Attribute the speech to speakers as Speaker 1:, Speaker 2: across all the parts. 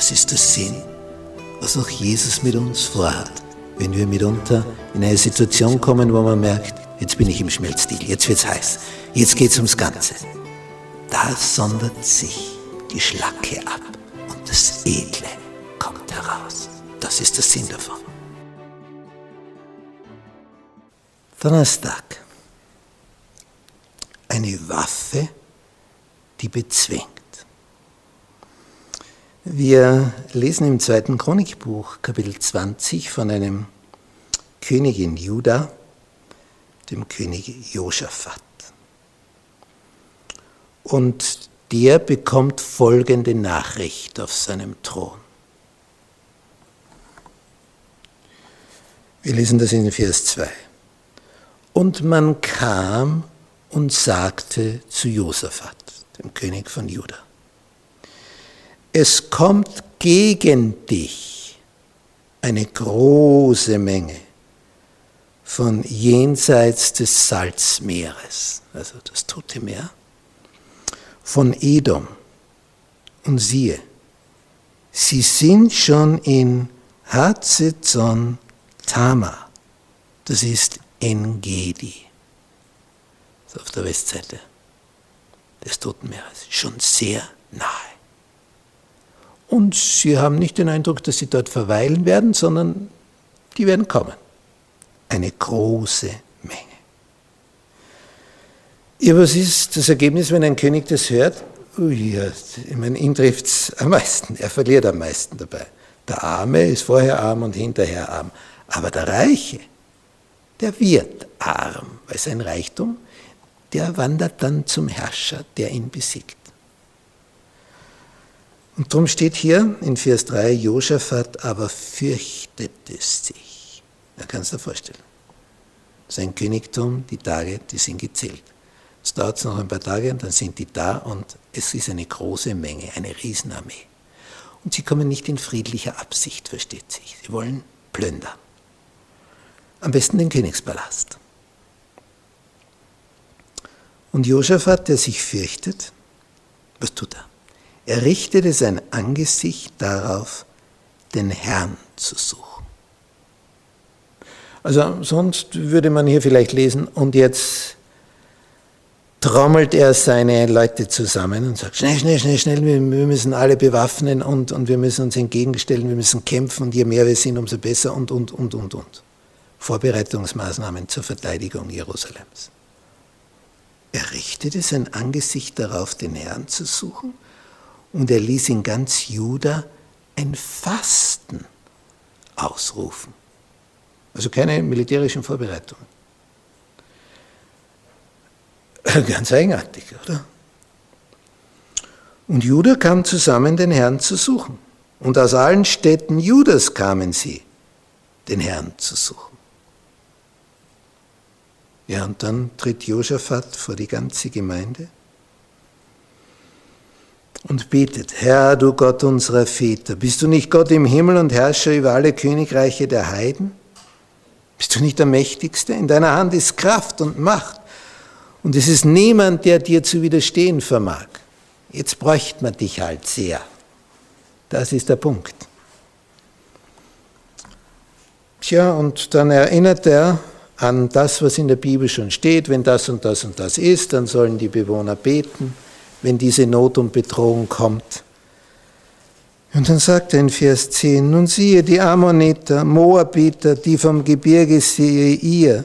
Speaker 1: Das ist der Sinn, was auch Jesus mit uns vorhat. Wenn wir mitunter in eine Situation kommen, wo man merkt, jetzt bin ich im Schmelzstil, jetzt wird's heiß, jetzt geht's ums Ganze. Da sondert sich die Schlacke ab und das Edle kommt heraus. Das ist der Sinn davon. Donnerstag. Eine Waffe, die bezwingt. Wir lesen im zweiten Chronikbuch, Kapitel 20, von einem König in Juda, dem König Josaphat. Und der bekommt folgende Nachricht auf seinem Thron. Wir lesen das in Vers 2. Und man kam und sagte zu Josaphat, dem König von Juda, es kommt gegen dich eine große Menge von jenseits des Salzmeeres, also das Tote Meer, von Edom. Und siehe, sie sind schon in Hatzezon Tama, das ist Engedi, auf der Westseite des Toten Meeres, schon sehr nahe. Und sie haben nicht den Eindruck, dass sie dort verweilen werden, sondern die werden kommen. Eine große Menge. Ja, was ist das Ergebnis, wenn ein König das hört? Ui, ja, ich meine, ihn trifft es am meisten. Er verliert am meisten dabei. Der Arme ist vorher arm und hinterher arm. Aber der Reiche, der wird arm, weil sein Reichtum, der wandert dann zum Herrscher, der ihn besiegt. Und darum steht hier in Vers 3, Josaphat aber fürchtete sich. Er kann es dir vorstellen. Sein Königtum, die Tage, die sind gezählt. Es dauert noch ein paar Tage und dann sind die da und es ist eine große Menge, eine Riesenarmee. Und sie kommen nicht in friedlicher Absicht, versteht sich. Sie wollen plündern. Am besten den Königspalast. Und Josaphat, der sich fürchtet, was tut er? Er richtete sein Angesicht darauf, den Herrn zu suchen. Also sonst würde man hier vielleicht lesen, und jetzt trommelt er seine Leute zusammen und sagt, schnell, schnell, schnell, schnell, wir, müssen alle bewaffnen und, und wir müssen uns entgegenstellen, wir müssen kämpfen und je mehr wir sind, umso besser und, und, und, und, und. Vorbereitungsmaßnahmen zur Verteidigung Jerusalems. Er richtete sein Angesicht darauf, den Herrn zu suchen, und er ließ in ganz Juda ein Fasten ausrufen. Also keine militärischen Vorbereitungen. Ganz eigenartig, oder? Und Juda kam zusammen, den Herrn zu suchen. Und aus allen Städten Judas kamen sie, den Herrn zu suchen. Ja, und dann tritt Josaphat vor die ganze Gemeinde und betet, Herr, du Gott unserer Väter, bist du nicht Gott im Himmel und Herrscher über alle Königreiche der Heiden? Bist du nicht der Mächtigste? In deiner Hand ist Kraft und Macht und es ist niemand, der dir zu widerstehen vermag. Jetzt bräuchte man dich halt sehr. Das ist der Punkt. Tja, und dann erinnert er an das, was in der Bibel schon steht. Wenn das und das und das ist, dann sollen die Bewohner beten, wenn diese Not und Bedrohung kommt. Und dann sagt er in Vers 10, nun siehe die Ammoniter, Moabiter, die vom Gebirge Seir,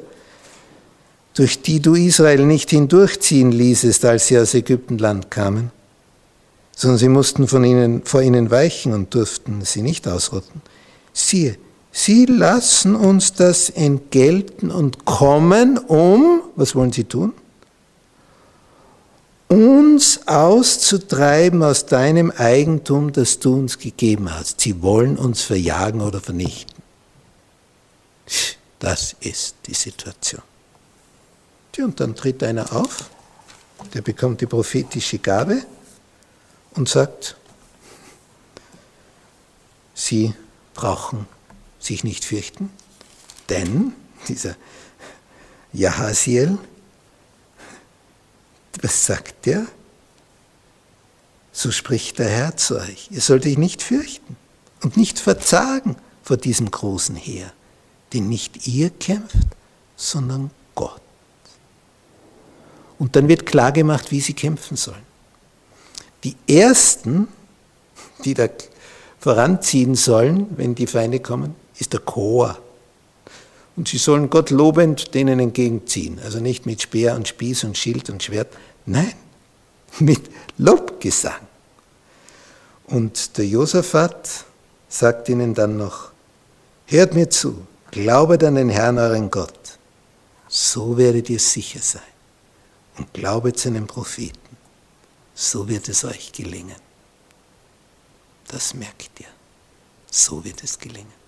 Speaker 1: durch die du Israel nicht hindurchziehen ließest, als sie aus Ägyptenland kamen, sondern sie mussten von ihnen, vor ihnen weichen und durften sie nicht ausrotten. Siehe, Sie lassen uns das entgelten und kommen, um, was wollen Sie tun? Uns auszutreiben aus deinem Eigentum, das du uns gegeben hast. Sie wollen uns verjagen oder vernichten. Das ist die Situation. Und dann tritt einer auf, der bekommt die prophetische Gabe und sagt, Sie brauchen sich nicht fürchten, denn dieser Jahaziel, was sagt der? So spricht der Herr zu euch. Ihr sollt euch nicht fürchten und nicht verzagen vor diesem großen Heer, denn nicht ihr kämpft, sondern Gott. Und dann wird klar gemacht, wie sie kämpfen sollen. Die Ersten, die da voranziehen sollen, wenn die Feinde kommen, ist der Chor. Und sie sollen Gott lobend denen entgegenziehen. Also nicht mit Speer und Spieß und Schild und Schwert. Nein, mit Lobgesang. Und der Josaphat sagt ihnen dann noch, hört mir zu, glaubet an den Herrn euren Gott, so werdet ihr sicher sein. Und glaubet seinen Propheten, so wird es euch gelingen. Das merkt ihr. So wird es gelingen.